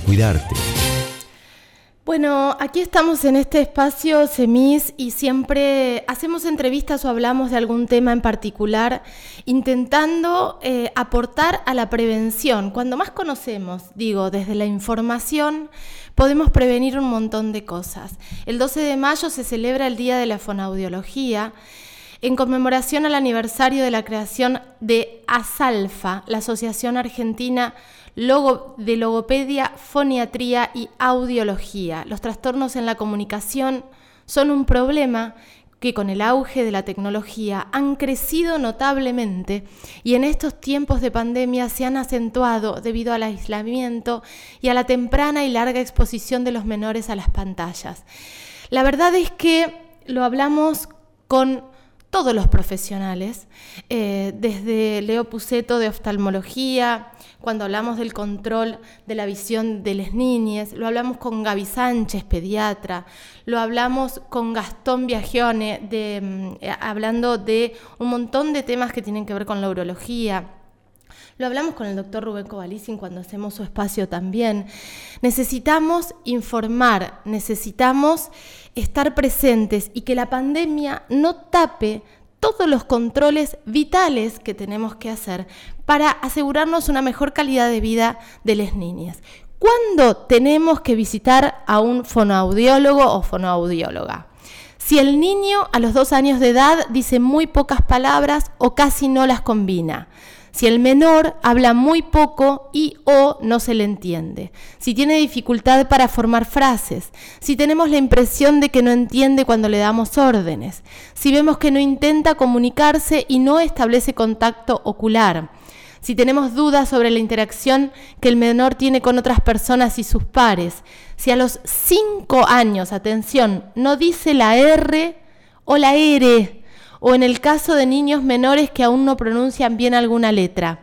cuidarte. Bueno, aquí estamos en este espacio CEMIS y siempre hacemos entrevistas o hablamos de algún tema en particular, intentando eh, aportar a la prevención. Cuando más conocemos, digo, desde la información, podemos prevenir un montón de cosas. El 12 de mayo se celebra el Día de la Fonaudiología en conmemoración al aniversario de la creación de ASALFA, la Asociación Argentina de Logopedia, Foniatría y Audiología. Los trastornos en la comunicación son un problema que con el auge de la tecnología han crecido notablemente y en estos tiempos de pandemia se han acentuado debido al aislamiento y a la temprana y larga exposición de los menores a las pantallas. La verdad es que lo hablamos con todos los profesionales, eh, desde Leo Puceto de oftalmología, cuando hablamos del control de la visión de las niñas, lo hablamos con Gaby Sánchez, pediatra, lo hablamos con Gastón Viagione, mm, eh, hablando de un montón de temas que tienen que ver con la urología. Lo hablamos con el doctor Rubén Covalicin cuando hacemos su espacio también. Necesitamos informar, necesitamos estar presentes y que la pandemia no tape todos los controles vitales que tenemos que hacer para asegurarnos una mejor calidad de vida de las niñas. ¿Cuándo tenemos que visitar a un fonoaudiólogo o fonoaudióloga? Si el niño a los dos años de edad dice muy pocas palabras o casi no las combina si el menor habla muy poco y o no se le entiende, si tiene dificultad para formar frases, si tenemos la impresión de que no entiende cuando le damos órdenes, si vemos que no intenta comunicarse y no establece contacto ocular, si tenemos dudas sobre la interacción que el menor tiene con otras personas y sus pares, si a los 5 años, atención, no dice la R o la R, o en el caso de niños menores que aún no pronuncian bien alguna letra.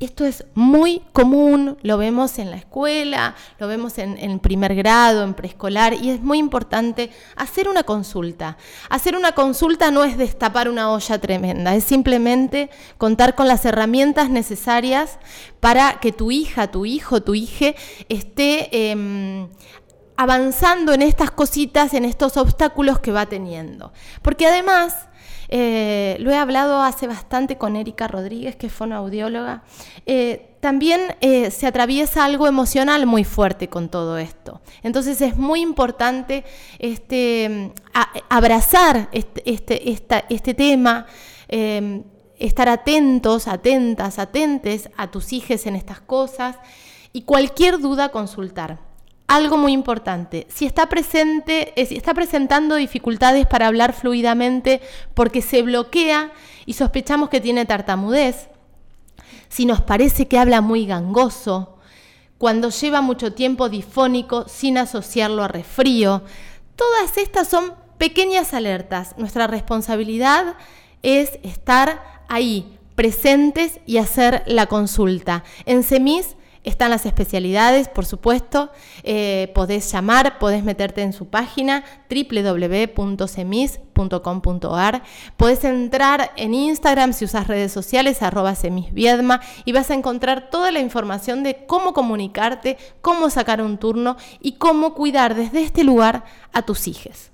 Esto es muy común, lo vemos en la escuela, lo vemos en, en, primer grado, en preescolar, y es muy importante hacer una consulta. Hacer una consulta no es destapar una olla tremenda, es simplemente contar con las herramientas necesarias para que tu hija, tu hijo, tu hija esté em, avanzando en estas cositas, en estos obstáculos que va teniendo. Porque además, eh, lo he hablado hace bastante con Erika Rodríguez, que fue una audióloga, eh, también eh, se atraviesa algo emocional muy fuerte con todo esto. Entonces es muy importante este, abrazar este, este, este tema, estar atentos, atentas, atentes a tus hijos en estas cosas y cualquier duda consultar algo muy importante. Si está presente, eh, si está presentando dificultades para hablar fluidamente porque se bloquea y sospechamos que tiene tartamudez, si nos parece que habla muy gangoso, cuando lleva mucho tiempo difónico sin asociarlo a resfrío, todas estas son pequeñas alertas. Nuestra responsabilidad es estar ahí, presentes y hacer la consulta. En CEMIS están las especialidades, por supuesto. Eh, podés llamar, podés meterte en su página www.semis.com.ar. Podés entrar en Instagram si usas redes sociales, arroba semisviedma, y vas a encontrar toda la información de cómo comunicarte, cómo sacar un turno y cómo cuidar desde este lugar a tus hijos.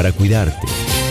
para cuidarte.